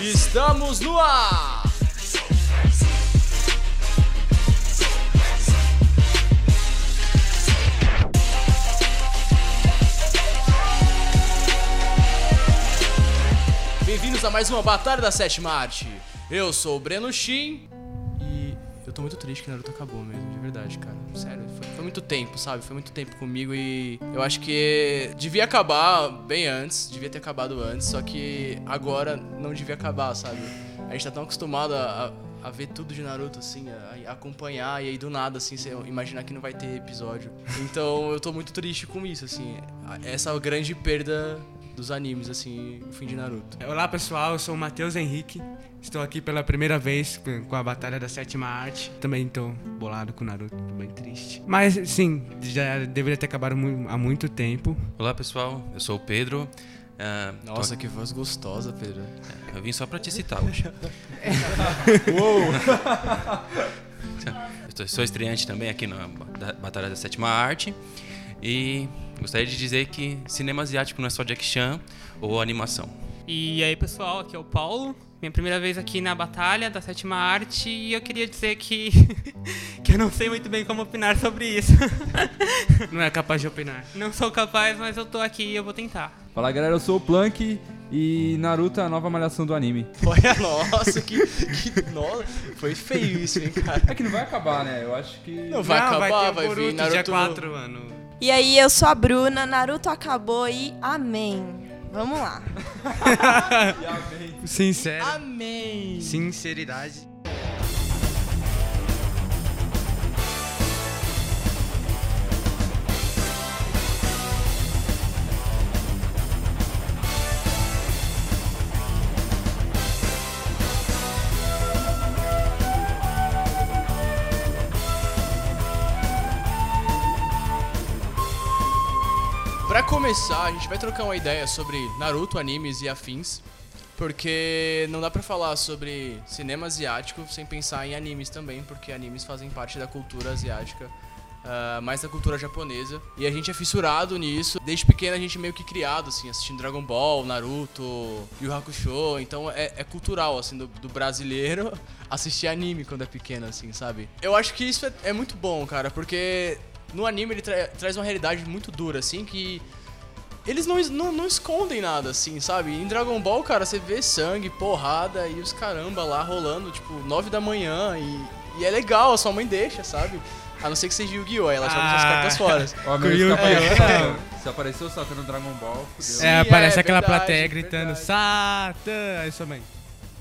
Estamos no ar! Bem-vindos a mais uma Batalha da Sétima Arte. Eu sou o Breno Shin muito triste que Naruto acabou mesmo, de verdade, cara. Sério, foi, foi muito tempo, sabe? Foi muito tempo comigo e eu acho que devia acabar bem antes, devia ter acabado antes, só que agora não devia acabar, sabe? A gente tá tão acostumado a, a- a ver tudo de Naruto, assim, a, a acompanhar e aí do nada, assim, você imaginar que não vai ter episódio. Então eu tô muito triste com isso, assim, essa grande perda dos animes, assim, o fim de Naruto. Olá pessoal, eu sou o Matheus Henrique. Estou aqui pela primeira vez com- a Batalha da Sétima Arte. Também estou bolado com o Naruto, tô bem triste. Mas sim, já deveria ter acabado há muito tempo. Olá pessoal, eu sou o Pedro. Ah, Nossa, que voz gostosa, Pedro. tô- eu vim só pra te citar hoje. Tô- sou estreante também aqui na Ba- Batalha da Sétima Arte. E gostaria de dizer que cinema asiático não é só Jack Chan ou animação. E aí, pessoal, aqui é o Paulo. Minha primeira vez aqui na Batalha da Sétima Arte e eu queria dizer que, que eu não sei muito bem como opinar sobre isso. Não é capaz de opinar. Não sou capaz, mas eu tô aqui e eu vou tentar. Fala galera, eu sou o Plank e Naruto é a nova malhação do anime. Olha, nossa, que, que nossa, foi feio isso, hein, cara. É que não vai acabar, né? Eu acho que. Não vai Não, acabar, vai, ter vai o vir Naruto dia 4, mano. E aí, eu sou a Bruna, Naruto acabou e amém. Vamos lá. Sincero. Amém. Sinceridade. Pra começar, a gente vai trocar uma ideia sobre Naruto, animes e afins. Porque não dá pra falar sobre cinema asiático sem pensar em animes também, porque animes fazem parte da cultura asiática, ah, mais da cultura japonesa. E a gente é fissurado nisso. Desde pequeno a gente é meio que criado, assim, assistindo Dragon Ball, Naruto, Yu Hakusho. Então é, é cultural, assim, do, do brasileiro assistir anime quando é pequeno, assim, sabe? Eu acho que isso é, é muito bom, cara, porque no anime ele tra- traz uma realidade muito dura, assim, que eles não, não, não escondem nada, assim, sabe? Em Dragon Ball, cara, você vê sangue, porrada e os caramba lá rolando, tipo, 9 da manhã e, e é legal, a sua mãe deixa, sabe? A não ser que seja Yu-Gi-Oh! aí ela joga suas Ah. cartas fora. Ó, meu, se, Yu-Gi-Oh! apareceu, se apareceu o Satan no Dragon Ball, fudeu. Sim, É, aparece é aquela verdade, plateia gritando verdade. Satan! Aí sua mãe.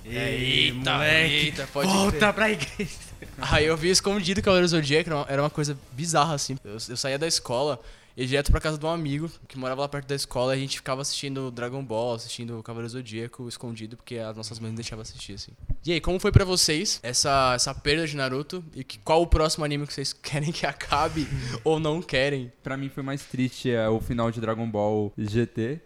Ei, Eita, moleque, eita, pode volta crer. pra igreja. Aí eu vi escondido Cavaleiro Zodíaco, era uma, coisa bizarra, assim. Eu, eu saía da escola e ia direto pra casa de um amigo que morava lá perto da escola e a gente ficava assistindo Dragon Ball, assistindo Cavaleiro Zodíaco escondido, porque as nossas mães não deixavam assistir, assim. E aí, como foi pra vocês essa, essa perda de Naruto? E que, qual o próximo anime que vocês querem que acabe ou não querem? Pra mim foi mais triste é, o final de Dragon Ball GT.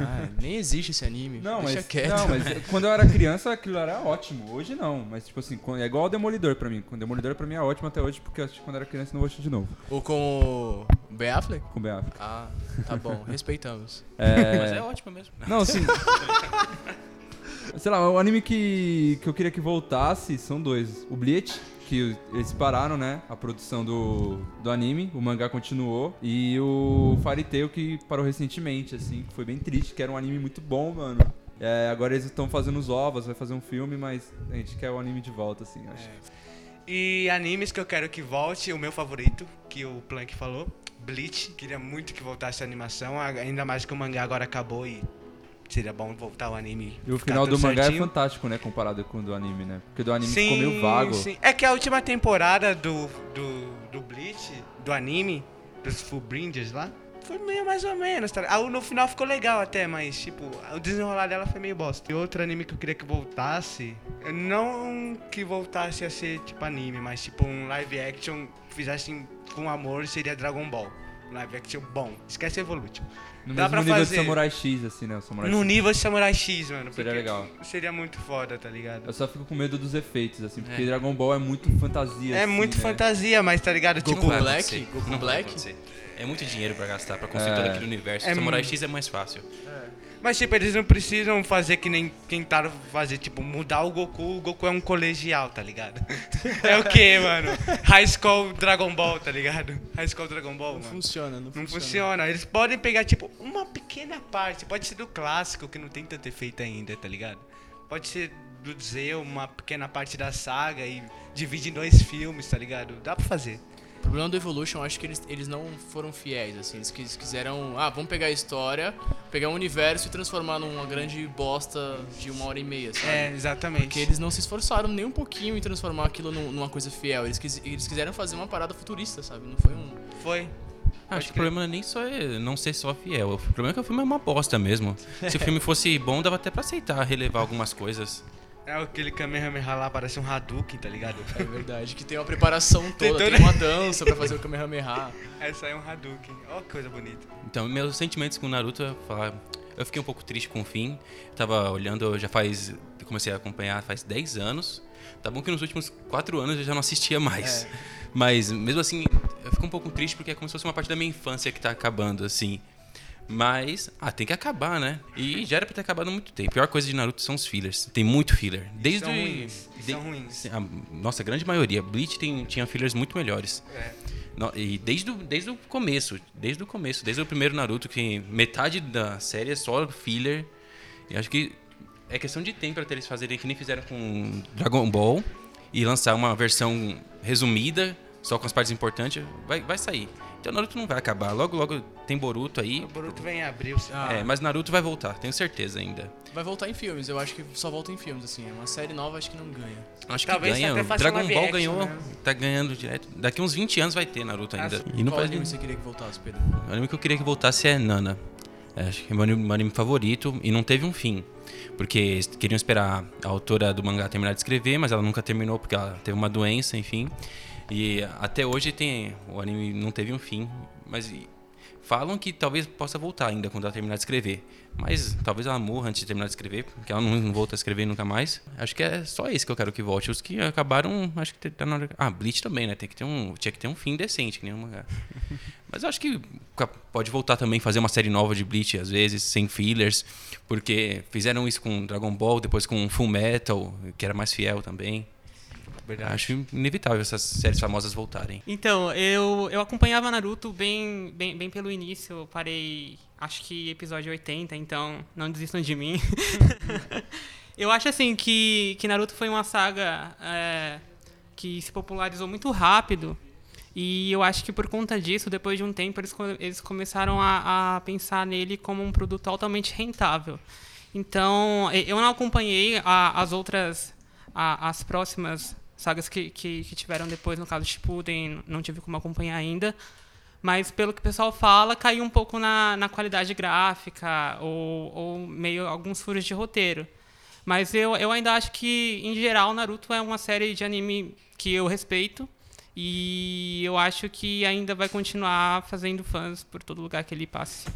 Ah, nem existe esse anime. Não, Deixa mas, quieto. não, mas quando eu era criança aquilo era ótimo. Hoje não, mas tipo assim, é igual o Demolidor pra mim. O Demolidor pra mim é ótimo até hoje, porque eu assisti quando eu era criança não vou assistir de novo. Ou com o Ben Affleck? Com o Ben Affleck. Ah, tá bom, respeitamos. É... Mas é ótimo mesmo. Não, assim. Sei lá, o anime que, que eu queria que voltasse são dois. O Bleach, que eles pararam, né? A produção do, do anime, o mangá continuou. E o Fairy Tail, que parou recentemente, assim, que foi bem triste, que era um anime muito bom, mano. É, agora eles estão fazendo os ovos, vai fazer um filme, mas a gente quer o anime de volta, assim, eu acho. E animes que eu quero que volte, o meu favorito, que o Plank falou, Bleach. Queria muito que voltasse a animação, ainda mais que o mangá agora acabou e seria bom voltar o anime. E o final do mangá certinho. é fantástico, né? Comparado com o do anime, né? Porque do anime ficou meio vago. sim. É que a última temporada do, do, do Bleach, do anime, dos Fullbringers lá, foi meio mais ou menos, tá? No final ficou legal até, mas, tipo, o desenrolar dela foi meio bosta. E outro anime que eu queria que voltasse, não que voltasse a ser, tipo, anime, mas, tipo, um live action, fizessem com amor, seria Dragon Ball. Um live action bom. Esquece Evolution. No Dá mesmo pra nível fazer. de Samurai X, assim, né? O Samurai No X. nível de Samurai X, mano. Seria legal. Seria muito foda, tá ligado? Eu só fico com medo dos efeitos, assim, porque É. Dragon Ball é muito fantasia. É assim, muito né? fantasia, mas tá ligado? Goku Tipo, Black? Goku Não Black? É muito dinheiro pra gastar, pra construir É. todo aquele universo. É Samurai mu- X é mais fácil. Mas, tipo, eles não precisam fazer que nem tentaram fazer, tipo, mudar o Goku. O Goku é um colegial, tá ligado? É o quê, mano? High School Dragon Ball, tá ligado? High School Dragon Ball, Não mano. funciona, não, Não funciona. Eles podem pegar, tipo, uma pequena parte. Pode ser do clássico, que não tem tanto efeito ainda, tá ligado? Pode ser do Zeo, uma pequena parte da saga e divide em dois filmes, tá ligado? Dá pra fazer. O problema do Evolution, eu acho que eles, eles não foram fiéis, assim. Eles quis- quiseram, ah, vamos pegar a história, pegar um universo e transformar numa grande bosta de uma hora e meia, sabe? É, exatamente. Porque eles não se esforçaram nem um pouquinho em transformar aquilo num- numa coisa fiel. Eles, eles quiseram fazer uma parada futurista, sabe? Não foi um. Foi. Acho que o problema não é nem só é não ser só fiel. O problema é que o filme é uma bosta mesmo. Se o filme fosse bom, dava até pra aceitar relevar algumas coisas. É aquele Kamehameha lá, parece um Hadouken, tá ligado? É verdade, que tem uma preparação Tem toda, tem, uma dança pra fazer o Kamehameha. Essa é um Hadouken. Ó que coisa bonita. Então, meus sentimentos com o Naruto, eu, falar, eu fiquei um pouco triste com o fim. Tava olhando, já faz. Comecei a acompanhar faz 10 anos. Tá bom que nos últimos 4 anos eu já não assistia mais. Mas mesmo assim, eu fico um pouco triste porque é como se fosse uma parte da minha infância que tá acabando, assim. Mas, ah, tem que acabar, né? E já era pra ter acabado há muito tempo. A pior coisa de Naruto são os fillers. Tem muito filler. Desde são ruins. De- são ruins. a nossa, a grande maioria. Bleach tem, tinha fillers muito melhores. É. No- E desde o, desde o começo, desde o começo, desde o primeiro Naruto, que metade da série é só filler. E acho que é questão de tempo até eles fazerem que nem fizeram com Dragon Ball e lançar uma versão resumida, só com as partes importantes, vai, vai sair. Então Naruto não vai acabar. Logo, logo tem Boruto aí. O Boruto vem em abril. Ah, É, mas Naruto vai voltar, tenho certeza ainda. Vai voltar em filmes, eu acho que só volta em filmes, assim. Uma série nova acho que não ganha. Acho Talvez que ganha. Dragon Ball action, ganhou, né? tá ganhando direto. Daqui uns 20 anos vai ter Naruto ainda. Ah, e não Qual faz anime nem- você queria que voltasse, Pedro? O anime que eu queria que voltasse é Nana. É, acho que é meu anime, meu anime favorito e não teve um fim. Porque queriam esperar a autora do mangá terminar de escrever, mas ela nunca terminou porque ela teve uma doença, enfim. E até hoje tem o anime não teve um fim, mas falam que talvez possa voltar ainda quando ela terminar de escrever. Mas talvez ela morra antes de terminar de escrever, porque ela não, não volta a escrever nunca mais. Acho que é só esse que eu quero que volte. Os que acabaram, acho que tá na hora. Ah, Bleach também, né? Tem que ter um, tinha que ter um fim decente, que nem um mangá. Mas eu acho que pode voltar também, fazer uma série nova de Bleach, às vezes, sem fillers. Porque fizeram isso com Dragon Ball, depois com Full Metal, que era mais fiel também. Acho inevitável essas séries famosas voltarem. Então, eu, eu acompanhava Naruto bem, bem, bem pelo início. Eu parei, acho que episódio 80, então não desistam de mim. eu acho assim que, que Naruto foi uma saga é, que se popularizou muito rápido. E eu acho que por conta disso, depois de um tempo, eles, eles começaram a, a pensar nele como um produto altamente rentável. Então, eu não acompanhei a- as outras, a- as próximas sagas que, que, que tiveram depois, no caso Shippuden, não tive como acompanhar ainda. Mas pelo que o pessoal fala, caiu um pouco na, na qualidade gráfica ou, ou meio alguns furos de roteiro. Mas eu, eu ainda acho que, em geral, Naruto é uma série de anime que eu respeito. E eu acho que ainda vai continuar fazendo fãs por todo lugar que ele passe.